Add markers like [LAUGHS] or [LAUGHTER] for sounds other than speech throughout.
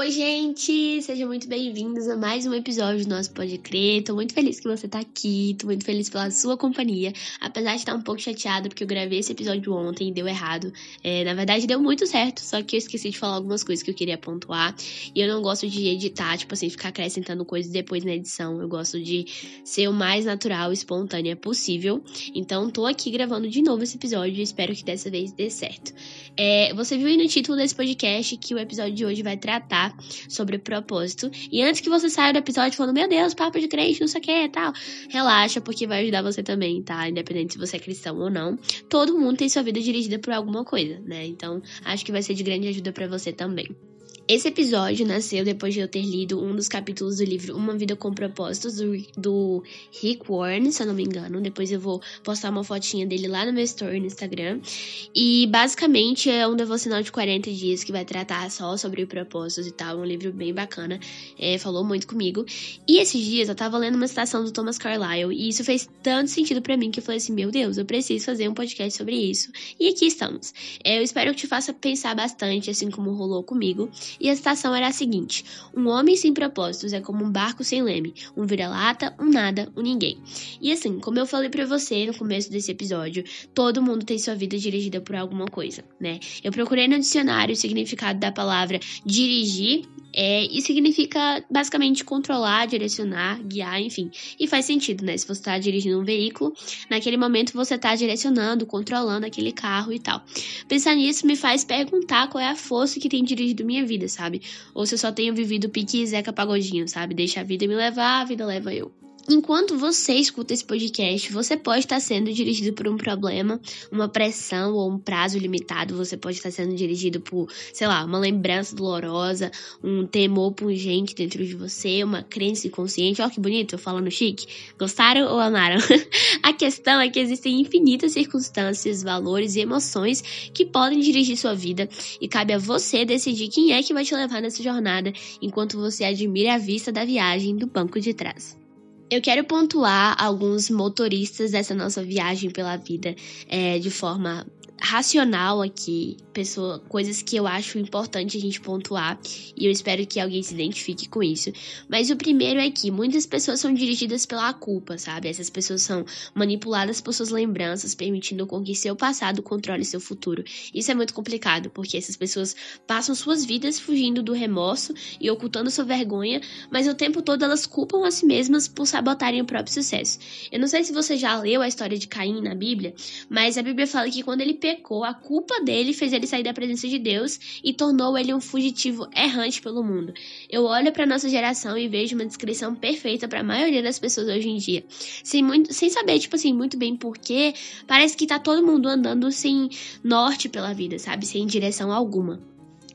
Oi, gente! Sejam muito bem-vindos a mais um episódio do nosso Pode Crer. Tô muito feliz que você tá aqui, tô muito feliz pela sua companhia. Apesar de estar um pouco chateada porque eu gravei esse episódio ontem e deu errado. É, na verdade, deu muito certo, só que eu esqueci de falar algumas coisas que eu queria pontuar. E eu não gosto de editar, tipo assim, ficar acrescentando coisas depois na edição. Eu gosto de ser o mais natural e espontânea possível. Então, tô aqui gravando de novo esse episódio e espero que dessa vez dê certo. É, você viu aí no título desse podcast que o episódio de hoje vai tratar sobre propósito. E antes que você saia do episódio falando, meu Deus, papo de crente, não sei o que e tal, relaxa, porque vai ajudar você também, tá? Independente se você é cristão ou não. Todo mundo tem sua vida dirigida por alguma coisa, né? Então, acho que vai ser de grande ajuda para você também. Esse episódio nasceu depois de eu ter lido um dos capítulos do livro Uma Vida com Propósitos, do, do Rick Warren, se eu não me engano. Depois eu vou postar uma fotinha dele lá no meu story no Instagram. E basicamente é um devocional de 40 dias que vai tratar só sobre propósitos e tal. Um livro bem bacana. É, falou muito comigo. E esses dias eu tava lendo uma citação do Thomas Carlyle e isso fez tanto sentido para mim que eu falei assim: meu Deus, eu preciso fazer um podcast sobre isso. E aqui estamos. É, eu espero que te faça pensar bastante, assim como rolou comigo. E a citação era a seguinte: Um homem sem propósitos é como um barco sem leme, um vira-lata, um nada, um ninguém. E assim, como eu falei para você no começo desse episódio, todo mundo tem sua vida dirigida por alguma coisa, né? Eu procurei no dicionário o significado da palavra dirigir é, e significa basicamente controlar, direcionar, guiar, enfim. E faz sentido, né? Se você está dirigindo um veículo, naquele momento você está direcionando, controlando aquele carro e tal. Pensar nisso me faz perguntar qual é a força que tem dirigido minha vida, sabe? Ou se eu só tenho vivido pique Zeca Pagodinho, sabe? Deixa a vida me levar, a vida leva eu. Enquanto você escuta esse podcast, você pode estar sendo dirigido por um problema, uma pressão ou um prazo limitado. Você pode estar sendo dirigido por, sei lá, uma lembrança dolorosa, um temor pungente dentro de você, uma crença inconsciente. Olha que bonito, eu falando chique. Gostaram ou amaram? [LAUGHS] A questão é que existem infinitas circunstâncias, valores e emoções que podem dirigir sua vida e cabe a você decidir quem é que vai te levar nessa jornada enquanto você admira a vista da viagem do banco de trás. Eu quero pontuar alguns motoristas dessa nossa viagem pela vida é, de forma racional aqui, pessoa, coisas que eu acho importante a gente pontuar e eu espero que alguém se identifique com isso. Mas o primeiro é que muitas pessoas são dirigidas pela culpa, sabe? Essas pessoas são manipuladas por suas lembranças, permitindo com que seu passado controle seu futuro. Isso é muito complicado, porque essas pessoas passam suas vidas fugindo do remorso e ocultando sua vergonha, mas o tempo todo elas culpam a si mesmas por sabotarem o próprio sucesso. Eu não sei se você já leu a história de Caim na Bíblia, mas a Bíblia fala que quando ele pecou, a culpa dele fez ele sair da presença de Deus e tornou ele um fugitivo errante pelo mundo. Eu olho para nossa geração e vejo uma descrição perfeita para a maioria das pessoas hoje em dia. Sem, muito, sem saber, tipo assim, muito bem porquê, parece que tá todo mundo andando sem norte pela vida, sabe? Sem direção alguma.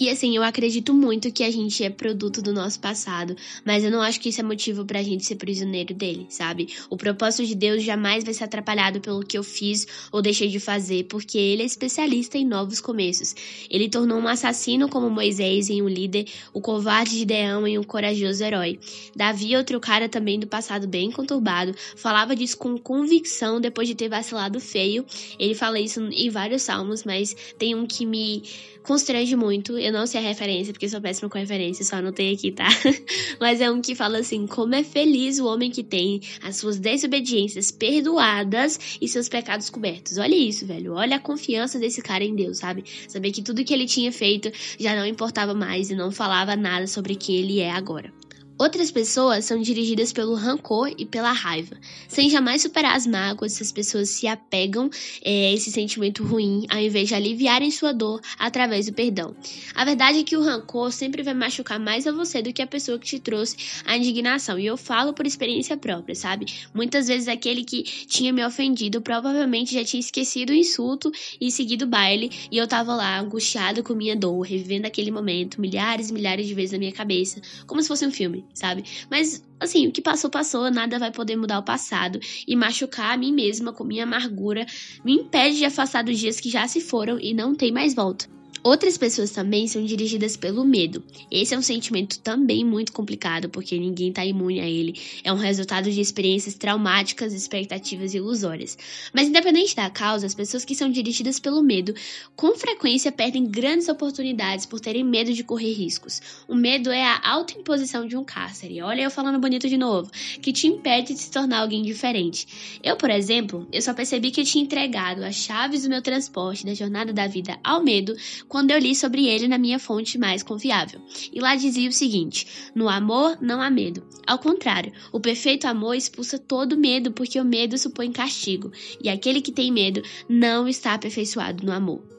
E assim, eu acredito muito que a gente é produto do nosso passado, mas eu não acho que isso é motivo pra gente ser prisioneiro dele, sabe? O propósito de Deus jamais vai ser atrapalhado pelo que eu fiz ou deixei de fazer, porque ele é especialista em novos começos. Ele tornou um assassino como Moisés em um líder, o covarde de Deão em um corajoso herói. Davi, outro cara também do passado bem conturbado, falava disso com convicção depois de ter vacilado feio. Ele fala isso em vários salmos, mas tem um que me constrange muito. Eu não sei a referência, porque sou péssima com referência, só anotei aqui, tá? [LAUGHS] Mas é um que fala assim: como é feliz o homem que tem as suas desobediências perdoadas e seus pecados cobertos. Olha isso, velho. Olha a confiança desse cara em Deus, sabe? Saber que tudo que ele tinha feito já não importava mais e não falava nada sobre quem ele é agora. Outras pessoas são dirigidas pelo rancor e pela raiva. Sem jamais superar as mágoas, essas pessoas se apegam é, a esse sentimento ruim, ao invés de aliviarem sua dor através do perdão. A verdade é que o rancor sempre vai machucar mais a você do que a pessoa que te trouxe a indignação. E eu falo por experiência própria, sabe? Muitas vezes aquele que tinha me ofendido provavelmente já tinha esquecido o insulto e seguido o baile, e eu tava lá angustiado com minha dor, revivendo aquele momento milhares e milhares de vezes na minha cabeça, como se fosse um filme sabe? Mas, assim, o que passou, passou, nada vai poder mudar o passado. E machucar a mim mesma com minha amargura me impede de afastar dos dias que já se foram e não tem mais volta. Outras pessoas também são dirigidas pelo medo. Esse é um sentimento também muito complicado, porque ninguém está imune a ele. É um resultado de experiências traumáticas, expectativas ilusórias. Mas independente da causa, as pessoas que são dirigidas pelo medo, com frequência perdem grandes oportunidades por terem medo de correr riscos. O medo é a autoimposição de um cárcere. Olha eu falando bonito de novo, que te impede de se tornar alguém diferente. Eu, por exemplo, eu só percebi que eu tinha entregado as chaves do meu transporte da jornada da vida ao medo quando eu li sobre ele na minha fonte mais confiável. E lá dizia o seguinte: no amor não há medo. Ao contrário, o perfeito amor expulsa todo medo, porque o medo supõe castigo, e aquele que tem medo não está aperfeiçoado no amor.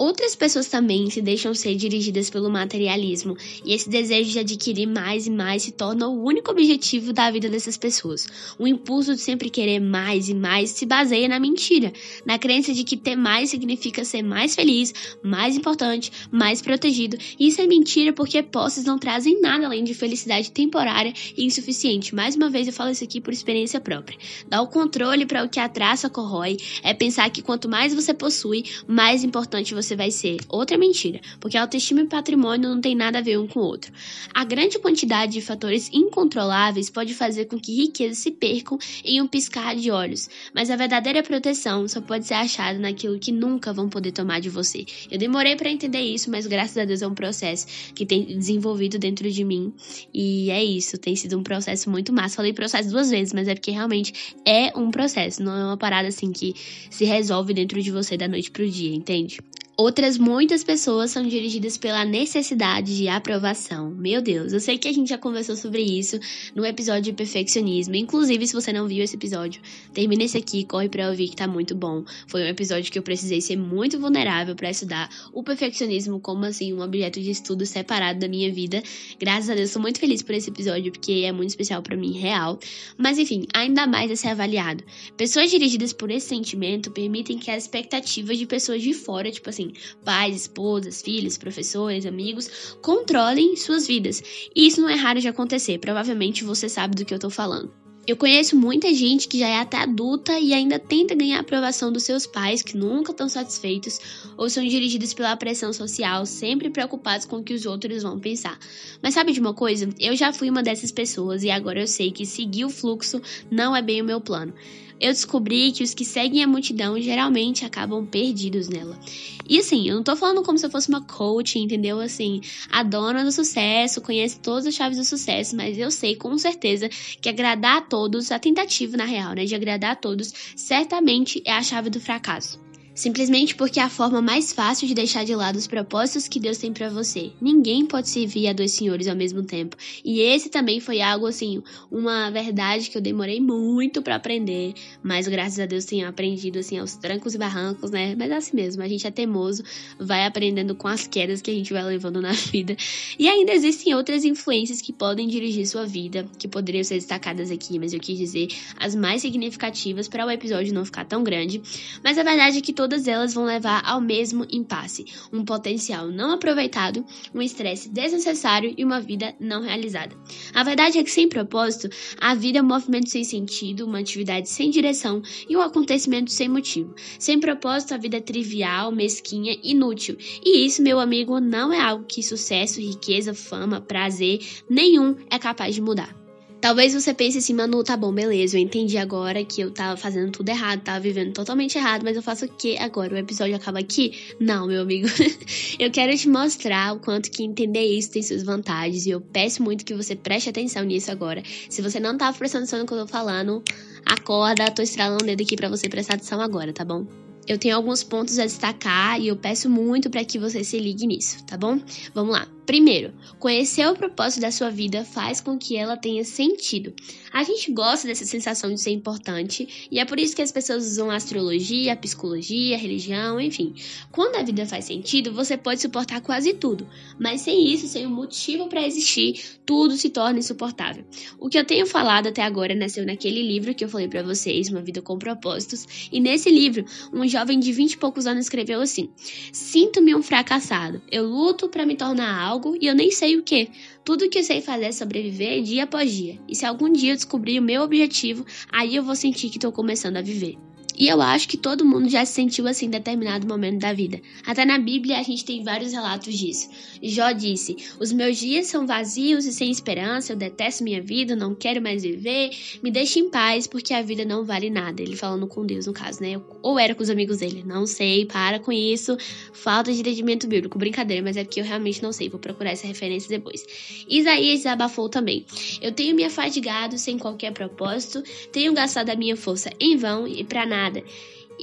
Outras pessoas também se deixam ser dirigidas pelo materialismo, e esse desejo de adquirir mais e mais se torna o único objetivo da vida dessas pessoas. O impulso de sempre querer mais e mais se baseia na mentira, na crença de que ter mais significa ser mais feliz, mais importante, mais protegido. E isso é mentira porque posses não trazem nada além de felicidade temporária e insuficiente. Mais uma vez eu falo isso aqui por experiência própria. Dar o controle para o que a traça corrói é pensar que quanto mais você possui, mais importante você vai ser. Outra mentira, porque autoestima e patrimônio não tem nada a ver um com o outro. A grande quantidade de fatores incontroláveis pode fazer com que riquezas se percam em um piscar de olhos, mas a verdadeira proteção só pode ser achada naquilo que nunca vão poder tomar de você. Eu demorei para entender isso, mas graças a Deus é um processo que tem desenvolvido dentro de mim e é isso, tem sido um processo muito massa. Falei processo duas vezes, mas é porque realmente é um processo, não é uma parada assim que se resolve dentro de você da noite pro dia, entende? Outras muitas pessoas são dirigidas pela necessidade de aprovação. Meu Deus, eu sei que a gente já conversou sobre isso no episódio de perfeccionismo. Inclusive, se você não viu esse episódio, termina esse aqui, corre para ouvir que tá muito bom. Foi um episódio que eu precisei ser muito vulnerável para estudar o perfeccionismo como assim um objeto de estudo separado da minha vida. Graças a Deus, sou muito feliz por esse episódio porque é muito especial para mim, real. Mas enfim, ainda mais a ser avaliado. Pessoas dirigidas por esse sentimento permitem que as expectativas de pessoas de fora, tipo assim, pais, esposas, filhos, professores, amigos, controlem suas vidas. E isso não é raro de acontecer, provavelmente você sabe do que eu tô falando. Eu conheço muita gente que já é até adulta e ainda tenta ganhar a aprovação dos seus pais, que nunca estão satisfeitos ou são dirigidos pela pressão social, sempre preocupados com o que os outros vão pensar. Mas sabe de uma coisa? Eu já fui uma dessas pessoas e agora eu sei que seguir o fluxo não é bem o meu plano eu descobri que os que seguem a multidão geralmente acabam perdidos nela. E assim, eu não tô falando como se eu fosse uma coach, entendeu? Assim, a dona do sucesso conhece todas as chaves do sucesso, mas eu sei com certeza que agradar a todos, a tentativa na real, né, de agradar a todos, certamente é a chave do fracasso. Simplesmente porque é a forma mais fácil de deixar de lado os propósitos que Deus tem para você. Ninguém pode servir a dois senhores ao mesmo tempo. E esse também foi algo assim, uma verdade que eu demorei muito para aprender, mas graças a Deus tenho aprendido assim aos trancos e barrancos, né? Mas é assim mesmo, a gente é teimoso, vai aprendendo com as quedas que a gente vai levando na vida. E ainda existem outras influências que podem dirigir sua vida, que poderiam ser destacadas aqui, mas eu quis dizer as mais significativas para o episódio não ficar tão grande. Mas a verdade é que todo todas elas vão levar ao mesmo impasse: um potencial não aproveitado, um estresse desnecessário e uma vida não realizada. A verdade é que, sem propósito, a vida é um movimento sem sentido, uma atividade sem direção e um acontecimento sem motivo. Sem propósito, a vida é trivial, mesquinha, inútil. E isso, meu amigo, não é algo que sucesso, riqueza, fama, prazer nenhum é capaz de mudar. Talvez você pense assim, Manu, tá bom, beleza, eu entendi agora que eu tava fazendo tudo errado, tava vivendo totalmente errado, mas eu faço o que agora? O episódio acaba aqui? Não, meu amigo. [LAUGHS] eu quero te mostrar o quanto que entender isso tem suas vantagens e eu peço muito que você preste atenção nisso agora. Se você não tava prestando atenção no que eu tô falando, acorda, tô estralando o dedo aqui pra você prestar atenção agora, tá bom? Eu tenho alguns pontos a destacar e eu peço muito para que você se ligue nisso, tá bom? Vamos lá. Primeiro, conhecer o propósito da sua vida faz com que ela tenha sentido. A gente gosta dessa sensação de ser importante e é por isso que as pessoas usam astrologia, psicologia, religião, enfim. Quando a vida faz sentido, você pode suportar quase tudo, mas sem isso, sem um motivo para existir, tudo se torna insuportável. O que eu tenho falado até agora nasceu naquele livro que eu falei para vocês, Uma Vida com Propósitos, e nesse livro, um jovem de 20 e poucos anos escreveu assim: Sinto-me um fracassado. Eu luto para me tornar algo algo e eu nem sei o que. Tudo que eu sei fazer é sobreviver dia após dia. E se algum dia eu descobrir o meu objetivo, aí eu vou sentir que estou começando a viver. E eu acho que todo mundo já se sentiu assim em determinado momento da vida. Até na Bíblia a gente tem vários relatos disso. Jó disse: Os meus dias são vazios e sem esperança, eu detesto minha vida, não quero mais viver, me deixe em paz, porque a vida não vale nada. Ele falando com Deus, no caso, né? Ou era com os amigos dele, não sei, para com isso. Falta de entendimento bíblico, brincadeira, mas é porque eu realmente não sei, vou procurar essa referência depois. Isaías desabafou também: Eu tenho me afadigado sem qualquer propósito, tenho gastado a minha força em vão e para nada nada.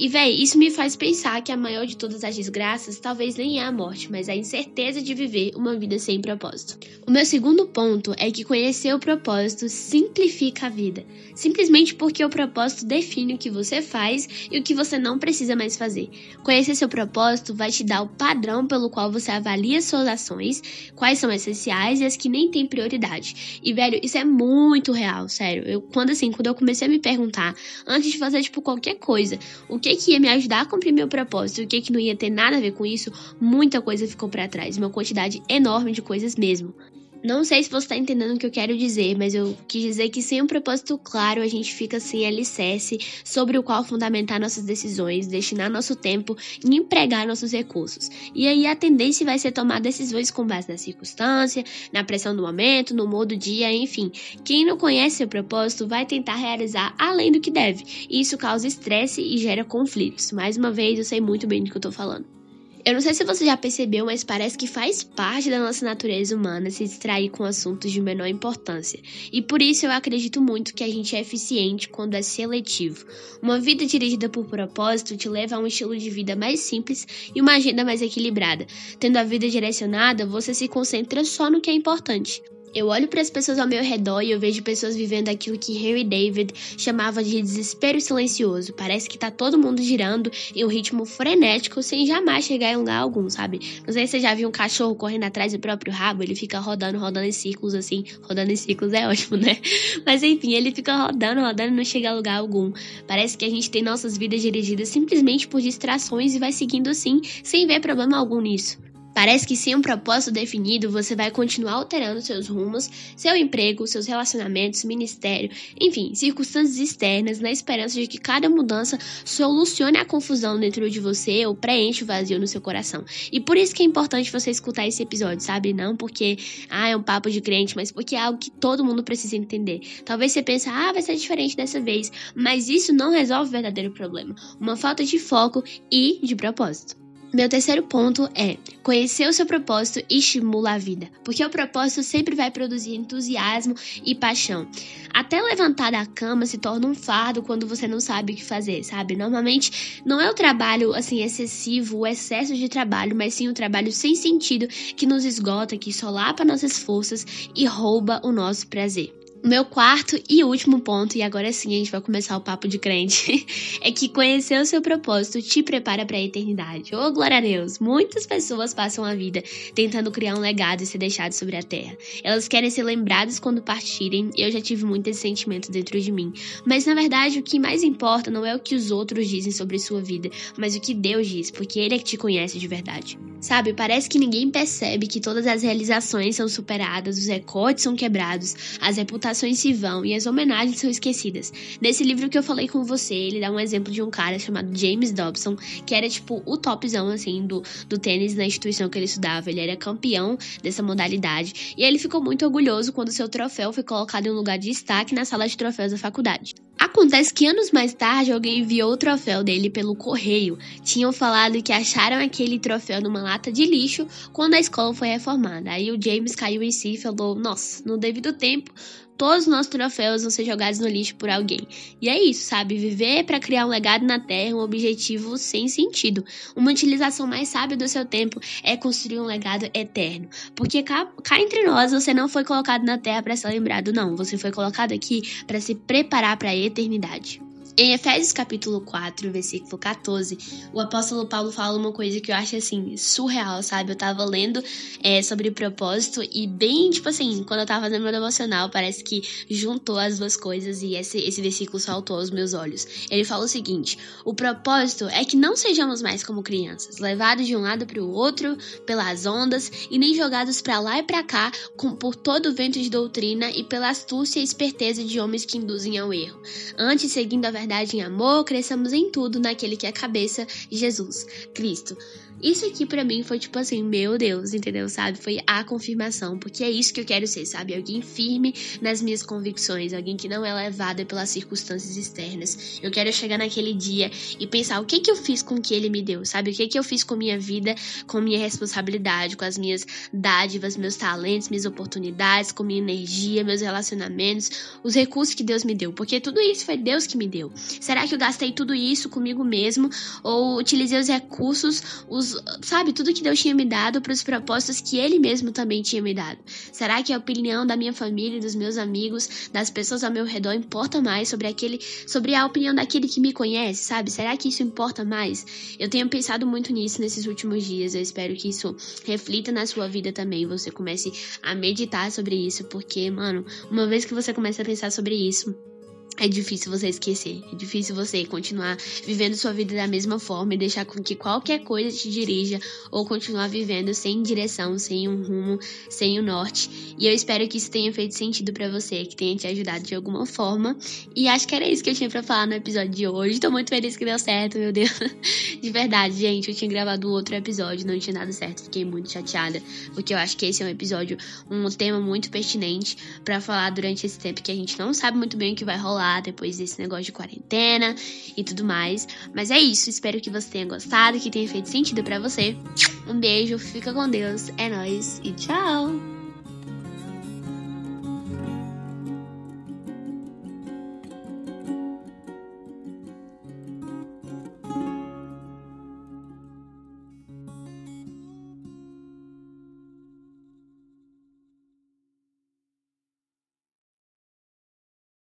E, véi, isso me faz pensar que a maior de todas as desgraças talvez nem é a morte, mas a incerteza de viver uma vida sem propósito. O meu segundo ponto é que conhecer o propósito simplifica a vida. Simplesmente porque o propósito define o que você faz e o que você não precisa mais fazer. Conhecer seu propósito vai te dar o padrão pelo qual você avalia suas ações, quais são essenciais e as que nem têm prioridade. E, velho, isso é muito real, sério. Eu, quando assim, quando eu comecei a me perguntar, antes de fazer, tipo, qualquer coisa, o que que, que ia me ajudar a cumprir meu propósito e o que, que não ia ter nada a ver com isso, muita coisa ficou para trás, uma quantidade enorme de coisas mesmo. Não sei se você está entendendo o que eu quero dizer, mas eu quis dizer que sem um propósito claro a gente fica sem alicerce sobre o qual fundamentar nossas decisões, destinar nosso tempo e empregar nossos recursos. E aí a tendência vai ser tomar decisões com base na circunstância, na pressão do momento, no humor do dia, enfim. Quem não conhece seu propósito vai tentar realizar além do que deve. E isso causa estresse e gera conflitos. Mais uma vez, eu sei muito bem do que eu estou falando. Eu não sei se você já percebeu, mas parece que faz parte da nossa natureza humana se distrair com assuntos de menor importância. E por isso eu acredito muito que a gente é eficiente quando é seletivo. Uma vida dirigida por propósito te leva a um estilo de vida mais simples e uma agenda mais equilibrada. Tendo a vida direcionada, você se concentra só no que é importante. Eu olho para as pessoas ao meu redor e eu vejo pessoas vivendo aquilo que Henry David chamava de desespero silencioso. Parece que tá todo mundo girando em um ritmo frenético sem jamais chegar em lugar algum, sabe? Não sei se você já viu um cachorro correndo atrás do próprio rabo, ele fica rodando, rodando em círculos assim. Rodando em círculos é ótimo, né? [LAUGHS] Mas enfim, ele fica rodando, rodando e não chega a lugar algum. Parece que a gente tem nossas vidas dirigidas simplesmente por distrações e vai seguindo assim, sem ver problema algum nisso. Parece que sem um propósito definido, você vai continuar alterando seus rumos, seu emprego, seus relacionamentos, ministério, enfim, circunstâncias externas, na esperança de que cada mudança solucione a confusão dentro de você ou preencha o vazio no seu coração. E por isso que é importante você escutar esse episódio, sabe? Não porque, ah, é um papo de crente, mas porque é algo que todo mundo precisa entender. Talvez você pense, ah, vai ser diferente dessa vez, mas isso não resolve o verdadeiro problema. Uma falta de foco e de propósito. Meu terceiro ponto é conhecer o seu propósito e estimula a vida, porque o propósito sempre vai produzir entusiasmo e paixão. Até levantar da cama se torna um fardo quando você não sabe o que fazer, sabe? Normalmente não é o trabalho assim excessivo, o excesso de trabalho, mas sim o trabalho sem sentido que nos esgota, que solapa nossas forças e rouba o nosso prazer. Meu quarto e último ponto, e agora sim a gente vai começar o papo de crente, [LAUGHS] é que conhecer o seu propósito te prepara para a eternidade. Ô, oh, glória a Deus! Muitas pessoas passam a vida tentando criar um legado e ser deixado sobre a terra. Elas querem ser lembradas quando partirem, eu já tive muito esse sentimento dentro de mim. Mas na verdade, o que mais importa não é o que os outros dizem sobre sua vida, mas o que Deus diz, porque Ele é que te conhece de verdade. Sabe, parece que ninguém percebe que todas as realizações são superadas, os recordes são quebrados, as reputações reputações se vão e as homenagens são esquecidas. Nesse livro que eu falei com você, ele dá um exemplo de um cara chamado James Dobson, que era tipo o topzão assim do, do tênis na instituição que ele estudava. Ele era campeão dessa modalidade e ele ficou muito orgulhoso quando seu troféu foi colocado em um lugar de destaque na sala de troféus da faculdade. Acontece que anos mais tarde alguém enviou o troféu dele pelo correio. Tinham falado que acharam aquele troféu numa lata de lixo quando a escola foi reformada. Aí o James caiu em si e falou: Nossa, no devido tempo, todos os nossos troféus vão ser jogados no lixo por alguém. E é isso, sabe? Viver para criar um legado na Terra, um objetivo sem sentido. Uma utilização mais sábia do seu tempo é construir um legado eterno. Porque cá, cá entre nós, você não foi colocado na Terra para ser lembrado, não. Você foi colocado aqui para se preparar para a eternidade. Em Efésios capítulo 4, versículo 14, o apóstolo Paulo fala uma coisa que eu acho assim surreal, sabe? Eu tava lendo é, sobre propósito e bem, tipo assim, quando eu tava fazendo meu devocional, parece que juntou as duas coisas e esse, esse versículo saltou aos meus olhos. Ele fala o seguinte: o propósito é que não sejamos mais como crianças, levados de um lado para o outro pelas ondas e nem jogados para lá e para cá com, por todo o vento de doutrina e pela astúcia e esperteza de homens que induzem ao erro. Antes, seguindo a verdade liberdade, em amor, cresçamos em tudo naquele que é a cabeça, Jesus, Cristo. Isso aqui para mim foi tipo assim, meu Deus, entendeu? Sabe? Foi a confirmação, porque é isso que eu quero ser, sabe? Alguém firme nas minhas convicções, alguém que não é levada pelas circunstâncias externas. Eu quero chegar naquele dia e pensar o que que eu fiz com o que ele me deu, sabe? O que que eu fiz com minha vida, com minha responsabilidade, com as minhas dádivas, meus talentos, minhas oportunidades, com minha energia, meus relacionamentos, os recursos que Deus me deu, porque tudo isso foi Deus que me deu. Será que eu gastei tudo isso comigo mesmo ou utilizei os recursos, os sabe, tudo que Deus tinha me dado para os propósitos que Ele mesmo também tinha me dado. Será que a opinião da minha família, dos meus amigos, das pessoas ao meu redor importa mais sobre aquele, sobre a opinião daquele que me conhece, sabe? Será que isso importa mais? Eu tenho pensado muito nisso nesses últimos dias. Eu espero que isso reflita na sua vida também. Você comece a meditar sobre isso, porque, mano, uma vez que você começa a pensar sobre isso, é difícil você esquecer. É difícil você continuar vivendo sua vida da mesma forma e deixar com que qualquer coisa te dirija ou continuar vivendo sem direção, sem um rumo, sem o um norte. E eu espero que isso tenha feito sentido para você, que tenha te ajudado de alguma forma. E acho que era isso que eu tinha para falar no episódio de hoje. Tô muito feliz que deu certo, meu Deus. [LAUGHS] De verdade, gente, eu tinha gravado outro episódio, não tinha dado certo. Fiquei muito chateada, porque eu acho que esse é um episódio, um tema muito pertinente para falar durante esse tempo que a gente não sabe muito bem o que vai rolar depois desse negócio de quarentena e tudo mais. Mas é isso, espero que você tenha gostado, que tenha feito sentido para você. Um beijo, fica com Deus, é nós e tchau.